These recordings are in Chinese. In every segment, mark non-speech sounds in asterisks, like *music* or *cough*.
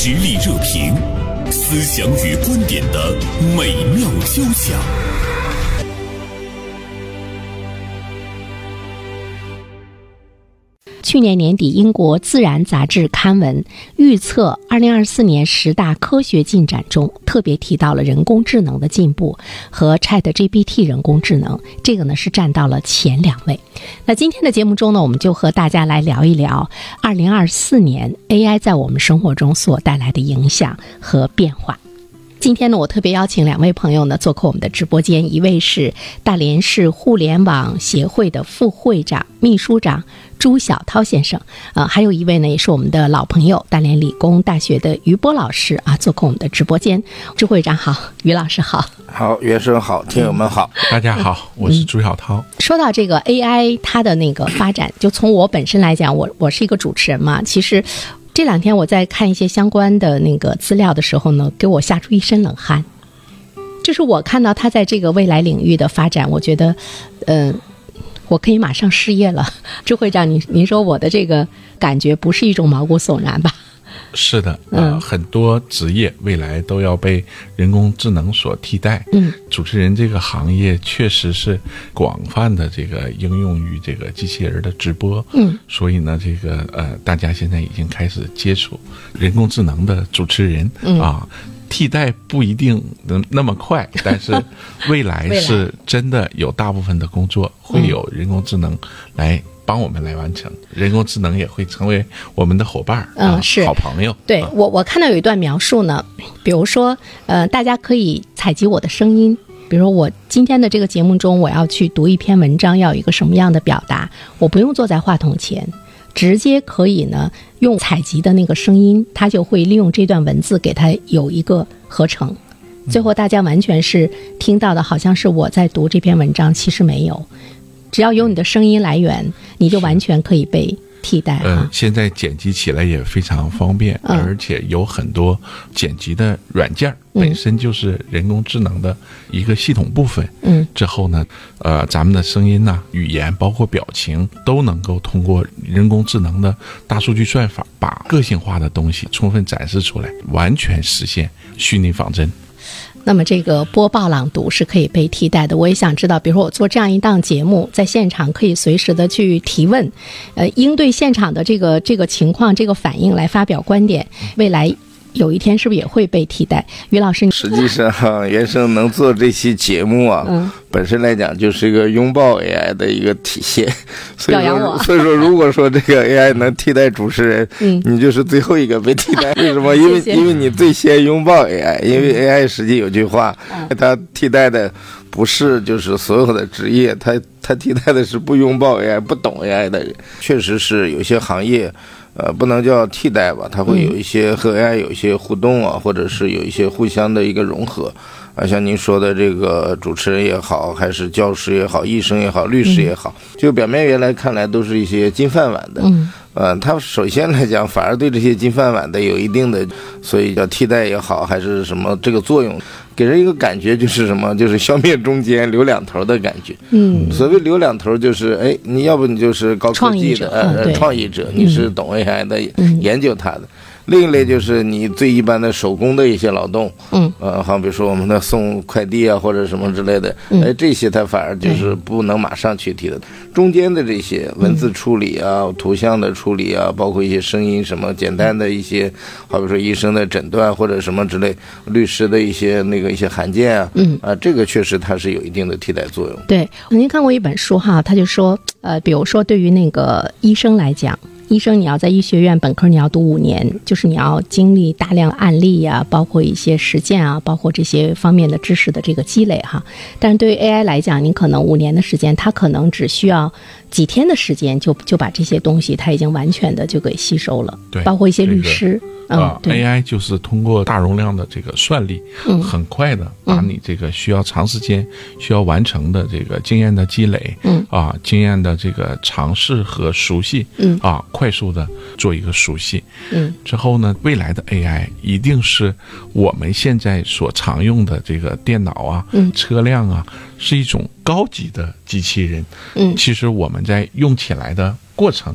实力热评，思想与观点的美妙交响。去年年底，英国《自然》杂志刊文预测，二零二四年十大科学进展中，特别提到了人工智能的进步和 Chat GPT 人工智能，这个呢是占到了前两位。那今天的节目中呢，我们就和大家来聊一聊二零二四年 AI 在我们生活中所带来的影响和变化。今天呢，我特别邀请两位朋友呢做客我们的直播间，一位是大连市互联网协会的副会长、秘书长朱小涛先生，呃，还有一位呢也是我们的老朋友，大连理工大学的于波老师啊，做客我们的直播间。朱会长好，于老师好，好，袁生好，听友们好，大家好，我是朱小涛。说到这个 AI 它的那个发展，就从我本身来讲，我我是一个主持人嘛，其实。这两天我在看一些相关的那个资料的时候呢，给我吓出一身冷汗。就是我看到他在这个未来领域的发展，我觉得，嗯，我可以马上失业了。*laughs* 朱会长，您您说我的这个感觉不是一种毛骨悚然吧？是的，嗯，很多职业未来都要被人工智能所替代。嗯，主持人这个行业确实是广泛的这个应用于这个机器人的直播。嗯，所以呢，这个呃，大家现在已经开始接触人工智能的主持人啊，替代不一定能那么快，*laughs* 但是未来是真的有大部分的工作会有人工智能来。帮我们来完成，人工智能也会成为我们的伙伴儿，嗯，是好朋友。对我，我看到有一段描述呢，比如说，呃，大家可以采集我的声音，比如说我今天的这个节目中，我要去读一篇文章，要有一个什么样的表达，我不用坐在话筒前，直接可以呢用采集的那个声音，它就会利用这段文字给它有一个合成，最后大家完全是听到的，好像是我在读这篇文章，其实没有。只要有你的声音来源，你就完全可以被替代嗯，现在剪辑起来也非常方便，而且有很多剪辑的软件本身就是人工智能的一个系统部分。嗯，之后呢，呃，咱们的声音呐、语言，包括表情，都能够通过人工智能的大数据算法，把个性化的东西充分展示出来，完全实现虚拟仿真。那么这个播报朗读是可以被替代的。我也想知道，比如说我做这样一档节目，在现场可以随时的去提问，呃，应对现场的这个这个情况、这个反应来发表观点。未来。有一天是不是也会被替代？于老师，实际上，*laughs* 原生能做这期节目啊，本身来讲就是一个拥抱 AI 的一个体现。*laughs* 表扬我。*laughs* 所以说，如果说这个 AI 能替代主持人，嗯，你就是最后一个被替代。为什么？因为因为你最先拥抱 AI，因为 AI 实际有句话，它替代的不是就是所有的职业，它它替代的是不拥抱 AI、不懂 AI 的人。确实是有些行业。呃，不能叫替代吧，它会有一些和 AI 有一些互动啊，或者是有一些互相的一个融合啊。像您说的这个主持人也好，还是教师也好，医生也好，律师也好，就表面原来看来都是一些金饭碗的。嗯。呃，他首先来讲，反而对这些金饭碗的有一定的，所以叫替代也好，还是什么这个作用。给人一个感觉就是什么，就是消灭中间留两头的感觉。嗯，所谓留两头，就是哎，你要不你就是高科技的呃创意者，你是懂 AI 的，研究它的。另一类就是你最一般的手工的一些劳动，嗯，呃，好比如说我们的送快递啊或者什么之类的，哎，这些它反而就是不能马上去替的。中间的这些文字处理啊、图像的处理啊，包括一些声音什么简单的一些，好比说医生的诊断或者什么之类，律师的一些那个一些函件啊，嗯，啊，这个确实它是有一定的替代作用。对，曾经看过一本书哈，他就说，呃，比如说对于那个医生来讲。医生，你要在医学院本科，你要读五年，就是你要经历大量案例呀，包括一些实践啊，包括这些方面的知识的这个积累哈。但是对于 AI 来讲，你可能五年的时间，它可能只需要几天的时间，就就把这些东西，它已经完全的就给吸收了。对，包括一些律师。啊，AI 就是通过大容量的这个算力，嗯，很快的把你这个需要长时间需要完成的这个经验的积累，嗯，啊，经验的这个尝试和熟悉，嗯，啊，快速的做一个熟悉，嗯，之后呢，未来的 AI 一定是我们现在所常用的这个电脑啊，嗯，车辆啊，是一种高级的机器人，嗯，其实我们在用起来的过程。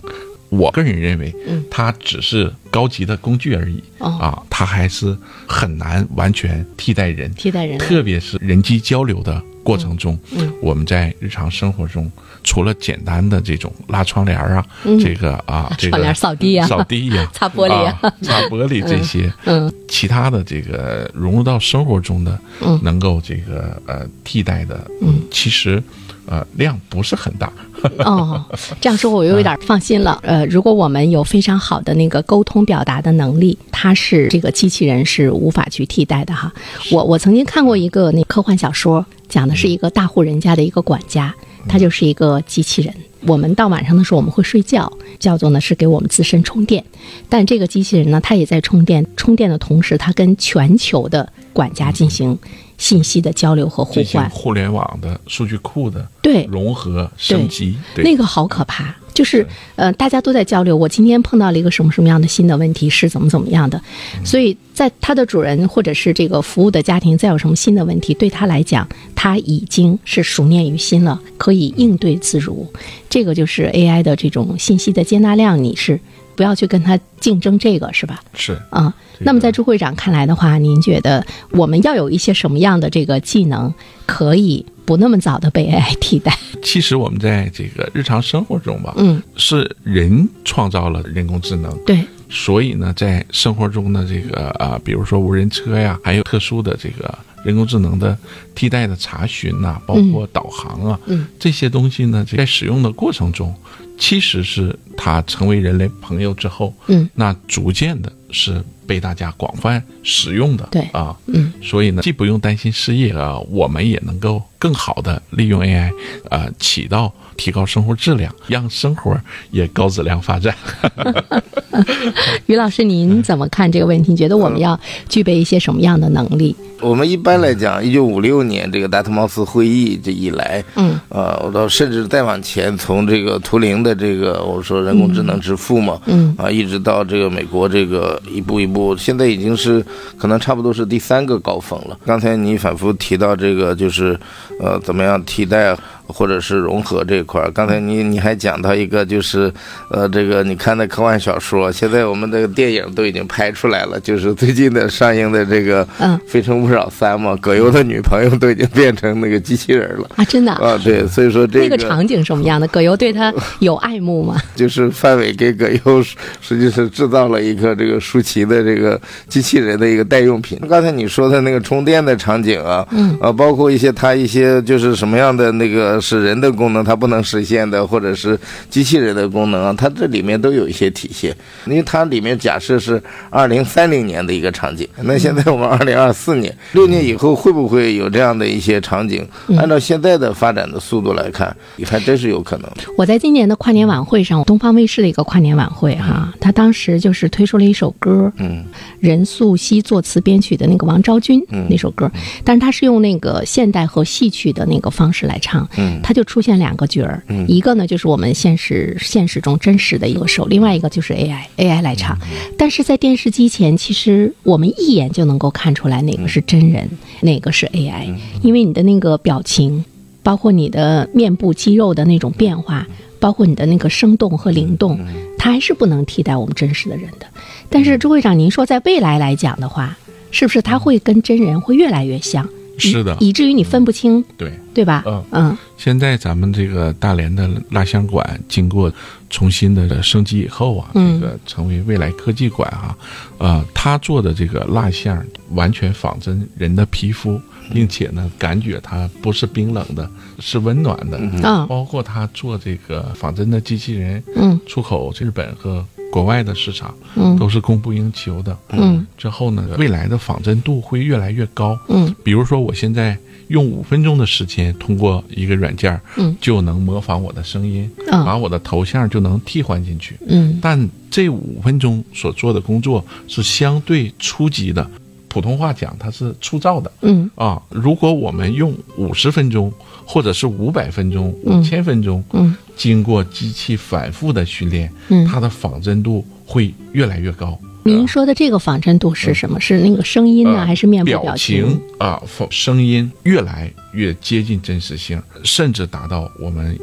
我个人认为，它只是高级的工具而已啊，它还是很难完全替代人，替代人，特别是人机交流的过程中，我们在日常生活中，除了简单的这种拉窗帘啊，这个啊，*laughs* 这个扫地啊，扫地呀，*laughs* 擦玻璃啊，擦玻璃这些，嗯，其他的这个融入到生活中的，嗯，能够这个呃替代的，嗯，其实。呃，量不是很大哦。这样说，我又有点放心了。呃，如果我们有非常好的那个沟通表达的能力，它是这个机器人是无法去替代的哈。我我曾经看过一个那科幻小说，讲的是一个大户人家的一个管家，他就是一个机器人。我们到晚上的时候我们会睡觉，叫做呢是给我们自身充电。但这个机器人呢，它也在充电，充电的同时，它跟全球的管家进行。信息的交流和互换，互联网的数据库的对融合升级，那个好可怕。就是呃，大家都在交流。我今天碰到了一个什么什么样的新的问题，是怎么怎么样的。所以在它的主人或者是这个服务的家庭，再有什么新的问题，对他来讲，他已经是熟念于心了，可以应对自如。这个就是 AI 的这种信息的接纳量，你是。不要去跟他竞争，这个是吧？是啊。那么在朱会长看来的话，您觉得我们要有一些什么样的这个技能，可以不那么早的被 AI 替代？*laughs* 其实我们在这个日常生活中吧，嗯，是人创造了人工智能，对。所以呢，在生活中的这个啊，比如说无人车呀，还有特殊的这个人工智能的替代的查询呐，包括导航啊，嗯，这些东西呢，在使用的过程中。其实是它成为人类朋友之后，嗯，那逐渐的是被大家广泛使用的，对啊，嗯，所以呢，既不用担心失业啊，我们也能够更好的利用 AI，呃，起到提高生活质量，让生活也高质量发展。*laughs* 于老师，您怎么看这个问题？你觉得我们要具备一些什么样的能力？我们一般来讲，一九五六年这个达特茅斯会议这一来，嗯，呃，到甚至再往前，从这个图灵的这个我说人工智能之父嘛，嗯，啊，一直到这个美国这个一步一步，现在已经是可能差不多是第三个高峰了。刚才你反复提到这个，就是呃，怎么样替代？或者是融合这一块儿，刚才你你还讲到一个，就是呃，这个你看的科幻小说，现在我们这个电影都已经拍出来了，就是最近的上映的这个《嗯非诚勿扰三》嘛，葛优的女朋友都已经变成那个机器人了啊，真的啊，对，所以说这个那个场景什么样的？葛优对他有爱慕吗？*laughs* 就是范伟给葛优实际是制造了一个这个舒淇的这个机器人的一个代用品。刚才你说的那个充电的场景啊，嗯啊，包括一些他一些就是什么样的那个。是人的功能，它不能实现的，或者是机器人的功能啊，它这里面都有一些体现。因为它里面假设是二零三零年的一个场景，那现在我们二零二四年，六年以后会不会有这样的一些场景？按照现在的发展的速度来看，你看真是有可能。我在今年的跨年晚会上，东方卫视的一个跨年晚会哈，他当时就是推出了一首歌，嗯，任素汐作词编曲的那个王昭君那首歌，但是他是用那个现代和戏曲的那个方式来唱。嗯，他就出现两个角儿，一个呢就是我们现实现实中真实的一个手，另外一个就是 AI AI 来唱。但是在电视机前，其实我们一眼就能够看出来哪个是真人，哪个是 AI，因为你的那个表情，包括你的面部肌肉的那种变化，包括你的那个生动和灵动，它还是不能替代我们真实的人的。但是朱会长，您说在未来来讲的话，是不是它会跟真人会越来越像？是的，以至于你分不清，对对吧？嗯嗯。现在咱们这个大连的蜡像馆经过重新的升级以后啊，这个成为未来科技馆啊，呃，他做的这个蜡像完全仿真人的皮肤，并且呢，感觉它不是冰冷的，是温暖的嗯。包括他做这个仿真的机器人，嗯，出口日本和国外的市场，嗯，都是供不应求的，嗯。之后呢，未来的仿真度会越来越高，嗯，比如说我现在。用五分钟的时间，通过一个软件，嗯，就能模仿我的声音，把我的头像就能替换进去，嗯。但这五分钟所做的工作是相对初级的，普通话讲它是粗糙的，嗯啊。如果我们用五十分钟，或者是五百分钟、五千分钟，嗯，经过机器反复的训练，嗯，它的仿真度会越来越高。您说的这个仿真度是什么？是那个声音呢，还是面部表情啊？声音越来越接近真实性，甚至达到我们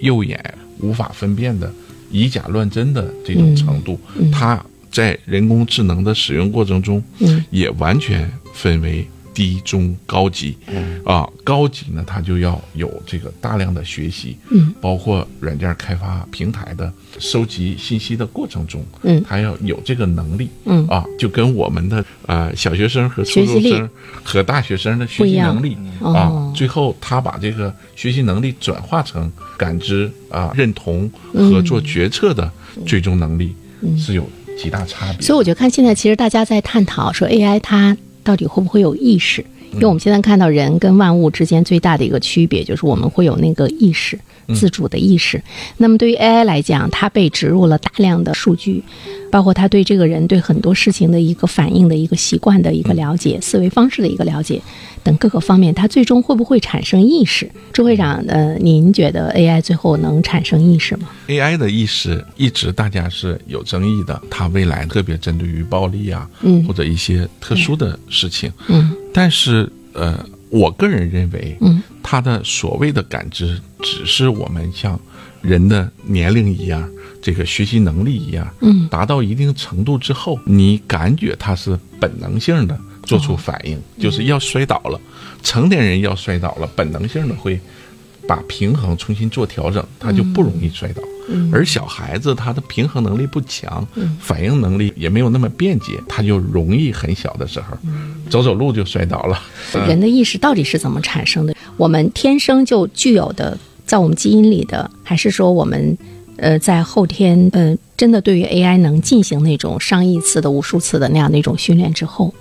右眼无法分辨的以假乱真的这种程度，它在人工智能的使用过程中，也完全分为。低中高级，啊，高级呢，它就要有这个大量的学习，嗯，包括软件开发平台的收集信息的过程中，嗯，它要有这个能力，嗯。啊，就跟我们的呃小学生和初中生和大学生的学习能力啊，最后他把这个学习能力转化成感知啊、认同和做决策的最终能力是有极大差别。所以我就看现在其实大家在探讨说 AI 它。到底会不会有意识？因为我们现在看到人跟万物之间最大的一个区别，就是我们会有那个意识，自主的意识。那么对于 AI 来讲，它被植入了大量的数据。包括他对这个人对很多事情的一个反应的一个习惯的一个了解，思维方式的一个了解等各个方面，它最终会不会产生意识？朱会长，呃，您觉得 AI 最后能产生意识吗？AI 的意识一直大家是有争议的，它未来特别针对于暴力啊，嗯，或者一些特殊的事情，嗯，但是呃，我个人认为，嗯，它的所谓的感知，只是我们像人的年龄一样。这个学习能力一样，嗯，达到一定程度之后，你感觉他是本能性的做出反应，就是要摔倒了。成年人要摔倒了，本能性的会把平衡重新做调整，他就不容易摔倒。而小孩子他的平衡能力不强，反应能力也没有那么便捷，他就容易很小的时候走走路就摔倒了。人的意识到底是怎么产生的？我们天生就具有的，在我们基因里的，还是说我们？呃，在后天，呃，真的对于 AI 能进行那种上亿次的、无数次的那样的一种训练之后，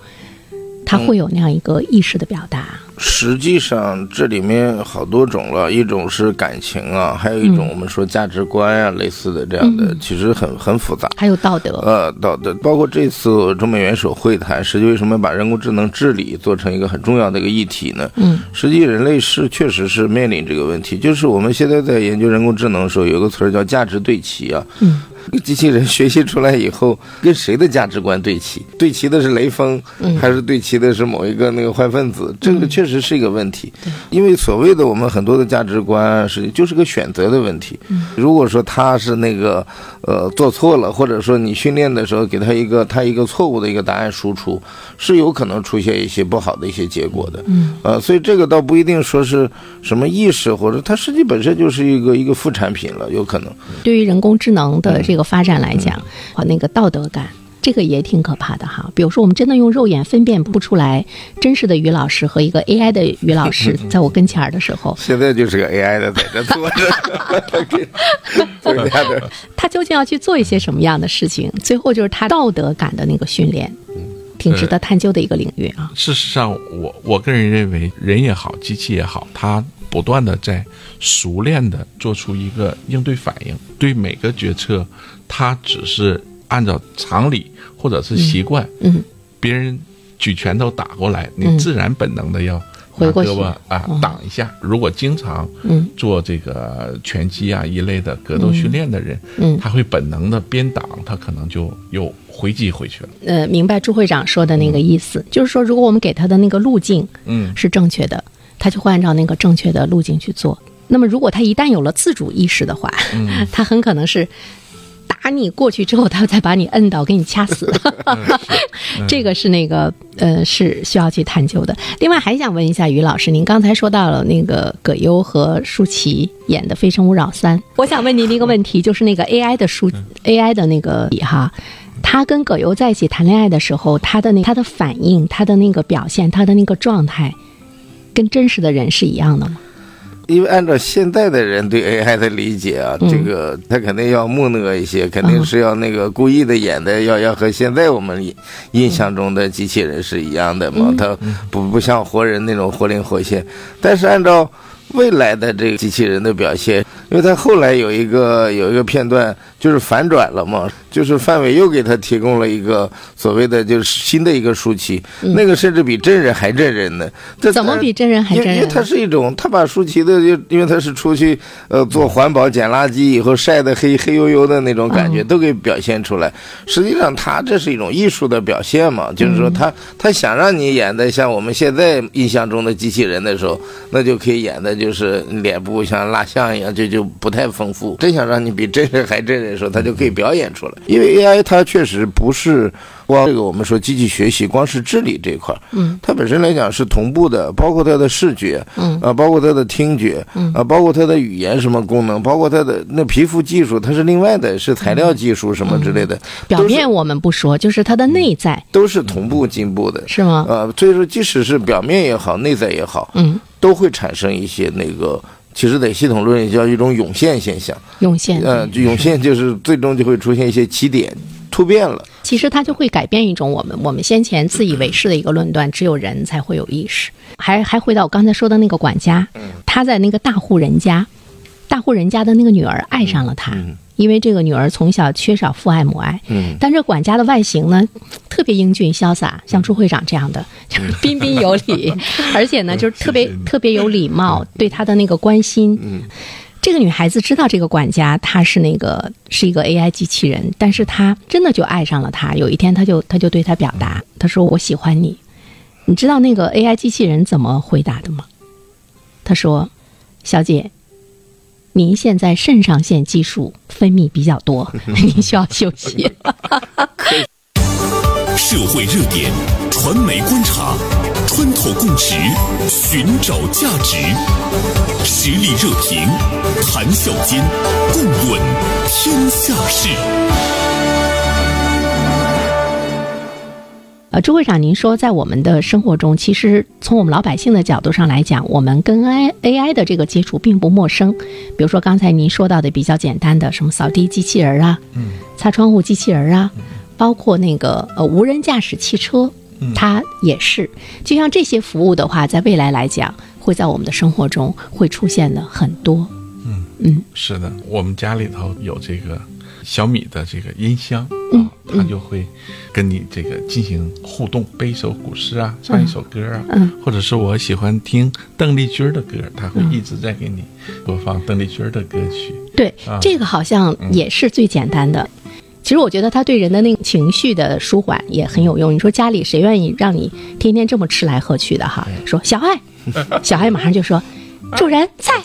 它会有那样一个意识的表达。实际上，这里面好多种了，一种是感情啊，还有一种我们说价值观啊，类似的这样的，其实很很复杂。还有道德，呃，道德，包括这次中美元首会谈，实际为什么把人工智能治理做成一个很重要的一个议题呢？嗯，实际人类是确实是面临这个问题，就是我们现在在研究人工智能的时候，有个词儿叫价值对齐啊。嗯。*laughs* 机器人学习出来以后，*laughs* 跟谁的价值观对齐？对齐的是雷锋，还是对齐的是某一个那个坏分子？这个确实是一个问题。因为所谓的我们很多的价值观是就是个选择的问题。如果说他是那个呃做错了，或者说你训练的时候给他一个他一个错误的一个答案输出，是有可能出现一些不好的一些结果的。呃，所以这个倒不一定说是什么意识，或者它实际本身就是一个一个副产品了，有可能。对于人工智能的这个。发展来讲，和那个道德感，这个也挺可怕的哈。比如说，我们真的用肉眼分辨不出来真实的于老师和一个 *laughs* AI 的于老师 *laughs* 在我跟前儿的时候，现在就是个 AI 的在这坐着，*laughs* 他究竟要去做一些什么样的事情？最后就是他道德感的那个训练，挺值得探究的一个领域啊。事实上，我我个人认为，人也好，机器也好，它。不断的在熟练的做出一个应对反应，对每个决策，他只是按照常理或者是习惯，嗯，别人举拳头打过来，你自然本能的要回胳膊啊挡一下。如果经常做这个拳击啊一类的格斗训练的人，嗯，他会本能的边挡，他可能就又回击回去了。呃，明白朱会长说的那个意思，就是说，如果我们给他的那个路径，嗯，是正确的。他就会按照那个正确的路径去做。那么，如果他一旦有了自主意识的话，*laughs* 他很可能是打你过去之后，他再把你摁倒，给你掐死。*laughs* 这个是那个呃，是需要去探究的。另外，还想问一下于老师，您刚才说到了那个葛优和舒淇演的《非诚勿扰三》，*laughs* 我想问您一个问题，就是那个 AI 的舒 AI 的那个哈，他跟葛优在一起谈恋爱的时候，他的那他的反应，他的那个表现，他的那个状态。跟真实的人是一样的吗？因为按照现在的人对 AI 的理解啊，这个他肯定要木讷一些，肯定是要那个故意的演的，要要和现在我们印象中的机器人是一样的嘛，他不不像活人那种活灵活现。但是按照未来的这个机器人的表现，因为他后来有一个有一个片段就是反转了嘛。就是范伟又给他提供了一个所谓的就是新的一个舒淇，那个甚至比真人还真人呢。这怎么比真人还真人？因为他是一种，他把舒淇的，因为他是出去呃做环保捡垃圾以后晒的黑黑黝黝的那种感觉都给表现出来。实际上他这是一种艺术的表现嘛，就是说他他想让你演的像我们现在印象中的机器人的时候，那就可以演的就是脸部像蜡像一样，就就就不太丰富。真想让你比真人还真人的时候，他就可以表演出来。因为 AI 它确实不是光这个我们说机器学习，光是智力这一块，嗯，它本身来讲是同步的，包括它的视觉，嗯啊，包括它的听觉，嗯啊，包括它的语言什么功能，包括它的那皮肤技术，它是另外的，是材料技术什么之类的，表面我们不说，就是它的内在都是同步进步的。是吗？呃，所以说，即使是表面也好，内在也好，嗯，都会产生一些那个，其实在系统论也叫一种涌现现象。涌现。呃，就涌现就是最终就会出现一些起点突变了。其实它就会改变一种我们我们先前自以为是的一个论断，只有人才会有意识。还还回到我刚才说的那个管家，他在那个大户人家，大户人家的那个女儿爱上了他，因为这个女儿从小缺少父爱母爱。嗯但这管家的外形呢，特别英俊潇洒，像朱会长这样的，就 *laughs* 是彬彬有礼，*laughs* 而且呢，就是特别特别有礼貌，对她的那个关心。嗯这个女孩子知道这个管家他是那个是一个 AI 机器人，但是她真的就爱上了他。有一天，她就她就对他表达，她说：“我喜欢你。”你知道那个 AI 机器人怎么回答的吗？他说：“小姐，您现在肾上腺激素分泌比较多，*laughs* 您需要休息。社会热点，传媒观察，穿透共识，寻找价值，实力热评，谈笑间，共论天下事。呃，朱会长，您说在我们的生活中，其实从我们老百姓的角度上来讲，我们跟 AI AI 的这个接触并不陌生。比如说刚才您说到的比较简单的什么扫地机器人啊，嗯，擦窗户机器人啊，包括那个呃无人驾驶汽车，它也是。就像这些服务的话，在未来来讲，会在我们的生活中会出现的很多。嗯嗯是的，我们家里头有这个小米的这个音箱嗯啊，它就会跟你这个进行互动，背一首古诗啊，唱一首歌啊，嗯或者是我喜欢听邓丽君的歌，它会一直在给你播放邓丽君的歌曲。对啊，这个好像也是最简单的。其实我觉得它对人的那个情绪的舒缓也很有用。你说家里谁愿意让你天天这么吃来喝去的哈？说小爱，*laughs* 小爱马上就说主人在，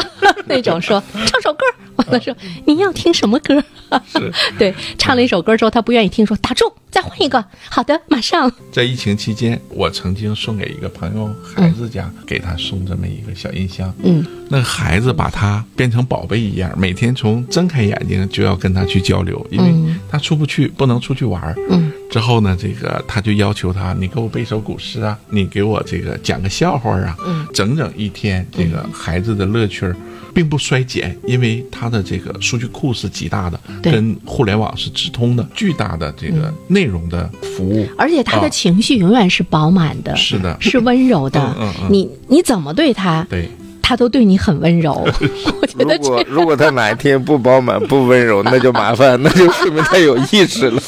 *laughs* 那种说 *laughs* 唱首歌，完了说您要听什么歌？是 *laughs* 对，唱了一首歌之后他不愿意听，说打住，再换一个。好的，马上。在疫情期间，我曾经送给一个朋友孩子家，给他送这么一个小音箱。嗯，那孩子把它变成宝贝一样，每天从睁开眼睛就要跟他去交流，因为嗯他出不去，不能出去玩儿。嗯，之后呢，这个他就要求他，你给我背首古诗啊，你给我这个讲个笑话啊。嗯，整整一天，这个孩子的乐趣儿并不衰减，因为他的这个数据库是极大的，对跟互联网是直通的，巨大的这个内容的服务。而且他的啊情绪永远是饱满的，是的是温柔的。嗯嗯嗯你你怎么对他，对，他都对你很温柔。*laughs* 我觉得如果如果他哪一天不饱满、不温柔，那就 *laughs* 麻烦，*laughs* 那就说明他有意识了。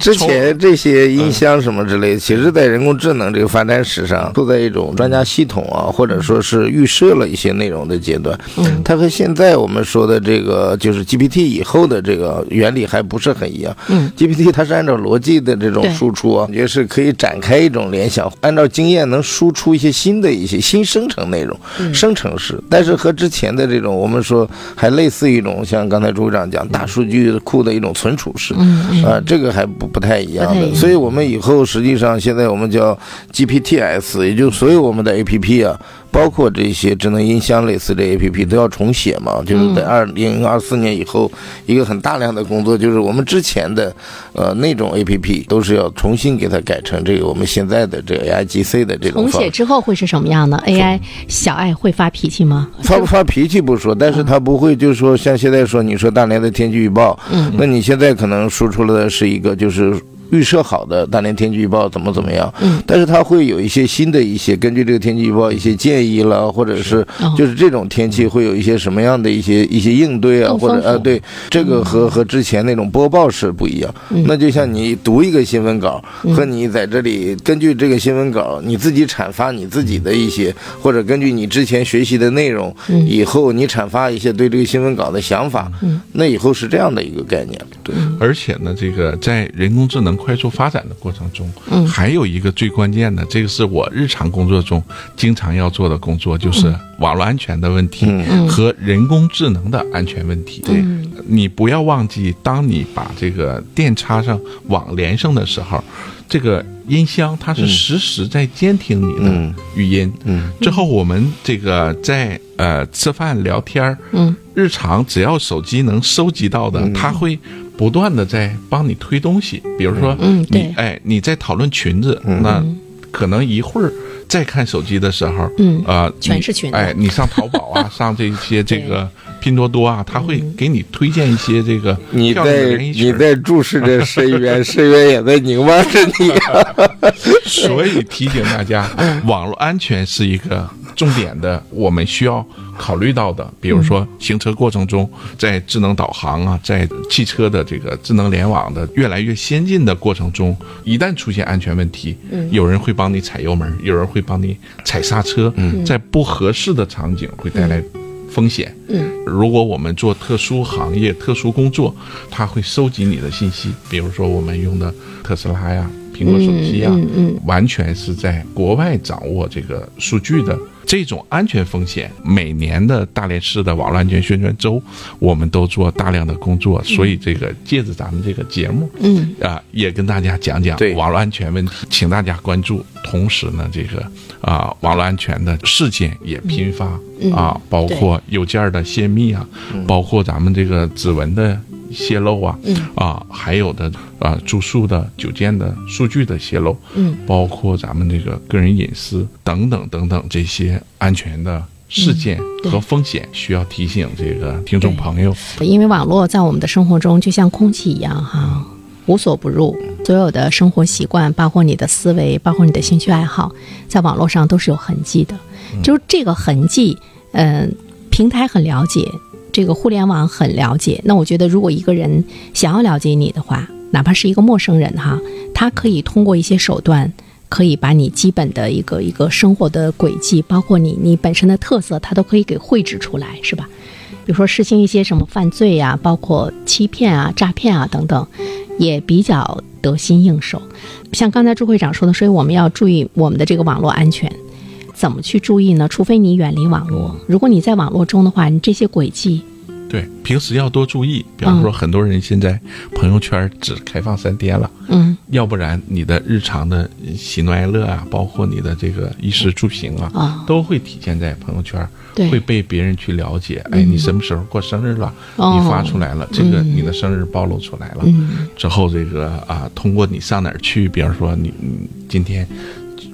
之前这些音箱什么之类的，其实在人工智能这个发展史上，都在一种专家系统啊，或者说是预设了一些内容的阶段。嗯它和现在我们说的这个就是 GPT 以后的这个原理还不是很一样。嗯 GPT 它是按照逻辑的这种输出啊，感觉是可以展开一种联想，按照经验能输出一些新的一些新生成内容，生成式。但是和之前的这种我们说还类似一种像刚才朱会长讲大数据库的一种存储式，啊，这个还不不太一样的。所以我们以后实际上现在我们叫 GPTs，也就所有我们的 APP 啊。包括这些智能音箱类似的 A P P 都要重写嘛，就是在二零二四年以后，一个很大量的工作就是我们之前的，呃那种 A P P 都是要重新给它改成这个我们现在的这个 A I G C 的这种重。写之后会是什么样呢？AI 小爱会发脾气吗？发不发脾气不说，但是他不会就是说像现在说你说大连的天气预报，嗯那你现在可能输出了的是一个就是。预设好的大连天气预报怎么怎么样，嗯，但是它会有一些新的一些根据这个天气预报一些建议了，或者是哦就是这种天气会有一些什么样的一些一些应对啊，或者呃对这个和和之前那种播报是不一样。嗯。那就像你读一个新闻稿和你在这里根据这个新闻稿你自己阐发你自己的一些，或者根据你之前学习的内容，嗯。以后你阐发一些对这个新闻稿的想法，嗯。那以后是这样的一个概念。对，而且呢，这个在人工智能快速发展的过程中，嗯，还有一个最关键的，这个是我日常工作中经常要做的工作，就是网络安全的问题和人工智能的安全问题。对，你不要忘记，当你把这个电插上网连上的时候。这个音箱它是实时在监听你的语音，嗯，之后我们这个在呃吃饭聊天儿，嗯，日常只要手机能收集到的，它会不断的在帮你推东西，比如说，嗯，你哎你在讨论裙子，那可能一会儿。再看手机的时候，嗯啊，全是群。哎，你上淘宝啊，*laughs* 上这些这个拼多多啊，他会给你推荐一些这个。你在你在注视着深渊，*laughs* 深渊也在凝望着你。*laughs* 所以提醒大家，网络安全是一个重点的，我们需要。考虑到的，比如说行车过程中，在智能导航啊，在汽车的这个智能联网的越来越先进的过程中，一旦出现安全问题，嗯，有人会帮你踩油门，有人会帮你踩刹车，嗯，在不合适的场景会带来风险，嗯，如果我们做特殊行业、特殊工作，它会收集你的信息，比如说我们用的特斯拉呀、苹果手机呀，嗯嗯，完全是在国外掌握这个数据的。这种安全风险，每年的大连市的网络安全宣传周，我们都做大量的工作，所以这个借着咱们这个节目，嗯啊，也跟大家讲讲网络安全问题，请大家关注。同时呢，这个啊，网络安全的事件也频发啊，包括邮件的泄密啊，包括咱们这个指纹的。泄露啊，嗯啊，还有的啊，住宿的酒店的数据的泄露，嗯，包括咱们这个个人隐私等等等等这些安全的事件和风险，需要提醒这个听众朋友。因为网络在我们的生活中就像空气一样哈，无所不入，所有的生活习惯，包括你的思维，包括你的兴趣爱好，在网络上都是有痕迹的。就是这个痕迹，嗯，平台很了解。这个互联网很了解，那我觉得如果一个人想要了解你的话，哪怕是一个陌生人哈，他可以通过一些手段，可以把你基本的一个一个生活的轨迹，包括你你本身的特色，他都可以给绘制出来，是吧？比如说实行一些什么犯罪呀，包括欺骗啊、诈骗啊等等，也比较得心应手。像刚才朱会长说的，所以我们要注意我们的这个网络安全。怎么去注意呢？除非你远离网络。如果你在网络中的话，你这些轨迹，对，平时要多注意。比方说，很多人现在朋友圈只开放三天了，嗯，要不然你的日常的喜怒哀乐啊，包括你的这个衣食住行啊，都会体现在朋友圈，会被别人去了解。哎，你什么时候过生日了？你发出来了，这个你的生日暴露出来了之后，这个啊，通过你上哪儿去？比方说，你你今天。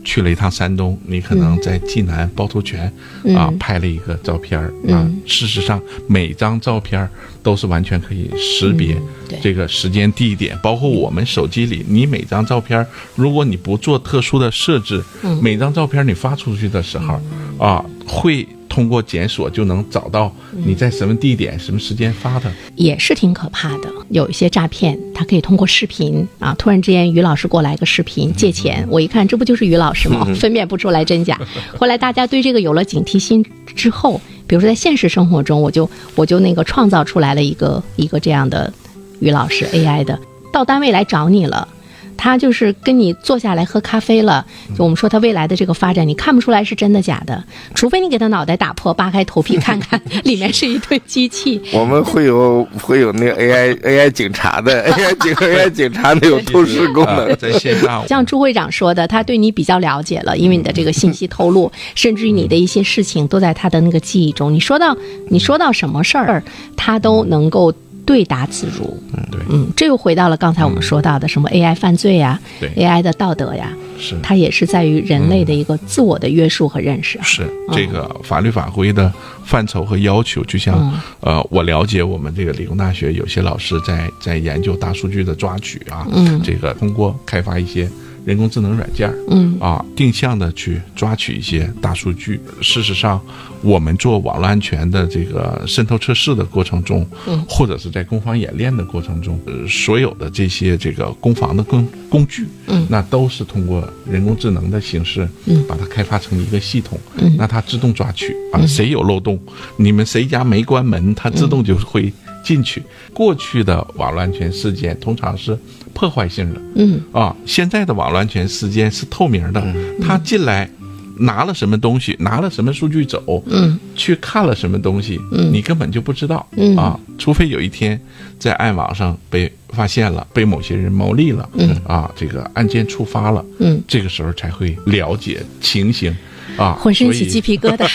去了一趟山东，你可能在济南趵突泉啊拍了一个照片啊。事实上，每张照片都是完全可以识别这个时间、地点，包括我们手机里，你每张照片，如果你不做特殊的设置，每张照片你发出去的时候啊会。通过检索就能找到你在什么地点、什么时间发的，也是挺可怕的。有一些诈骗，他可以通过视频啊，突然之间于老师过来一个视频借钱，我一看这不就是于老师吗？分辨不出来真假。后来大家对这个有了警惕心之后，比如说在现实生活中，我就我就那个创造出来了一个一个这样的于老师 AI 的，到单位来找你了。他就是跟你坐下来喝咖啡了，就我们说他未来的这个发展，你看不出来是真的假的，除非你给他脑袋打破，扒开头皮看看，*laughs* 里面是一堆机器。我们会有会有那个 AI AI 警察的 AI 警 AI 警察那有透视功能在线上。像朱会长说的，他对你比较了解了，因为你的这个信息透露，甚至于你的一些事情都在他的那个记忆中。你说到你说到什么事儿，他都能够。对答自如，嗯，对，嗯，这又回到了刚才我们说到的什么 AI 犯罪呀，对，AI 的道德呀，是，它也是在于人类的一个自我的约束和认识。是这个法律法规的范畴和要求，就像呃，我了解我们这个理工大学有些老师在在研究大数据的抓取啊，嗯，这个通过开发一些。人工智能软件嗯啊，定向的去抓取一些大数据。事实上，我们做网络安全的这个渗透测试的过程中，嗯，或者是在攻防演练的过程中，呃，所有的这些这个攻防的工工具，嗯，那都是通过人工智能的形式，嗯，把它开发成一个系统，嗯，那它自动抓取啊，谁有漏洞，你们谁家没关门，它自动就会进去。过去的网络安全事件通常是。破坏性的。嗯啊，现在的网络安全时间是透明的，他进来拿了什么东西，拿了什么数据走，嗯去看了什么东西，嗯你根本就不知道、嗯啊，除非有一天在暗网上被发现了，被某些人牟利了，嗯啊，这个案件触发了，嗯，这个时候才会了解情形，啊，浑身起鸡皮疙瘩。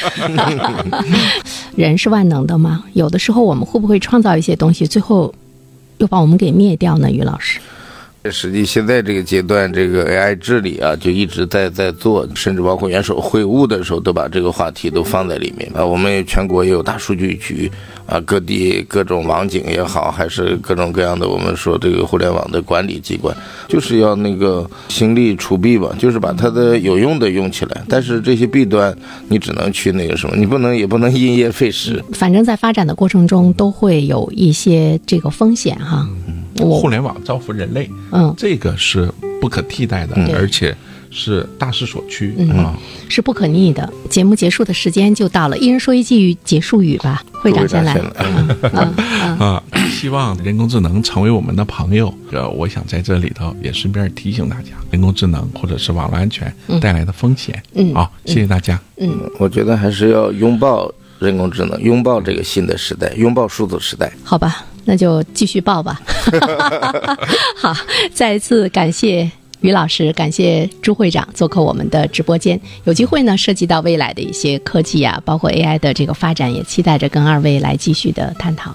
*laughs* 人是万能的吗？有的时候我们会不会创造一些东西，最后又把我们给灭掉呢？于老师，实际现在这个阶段，这个 AI 治理啊，就一直在在做，甚至包括元首会晤的时候，都把这个话题都放在里面啊。我们全国也有大数据局啊，各地各种网警也好，还是各种各样的我们说这个互联网的管理机关，就是要那个心力除弊吧，就是把它的有用的用起来。但是这些弊端，你只能去那个什么，你不能也不能因噎废食。反正在发展的过程中都会有一些这个风险哈。我互联网造福人类，嗯这个是不可替代的，而且是大势所趋、嗯啊。是不可逆的。节目结束的时间就到了，一人说一句结束语吧。会长先来。会长嗯嗯嗯 *laughs* 啊，希望人工智能成为我们的朋友。呃，我想在这里头也顺便提醒大家，人工智能或者是网络安全带来的风险。嗯好，谢谢大家。嗯，我觉得还是要拥抱人工智能，拥抱这个新的时代，拥抱数字时代。好吧，那就继续报吧。*laughs* 好，再一次感谢。于老师，感谢朱会长做客我们的直播间。有机会呢，涉及到未来的一些科技啊，包括 AI 的这个发展，也期待着跟二位来继续的探讨。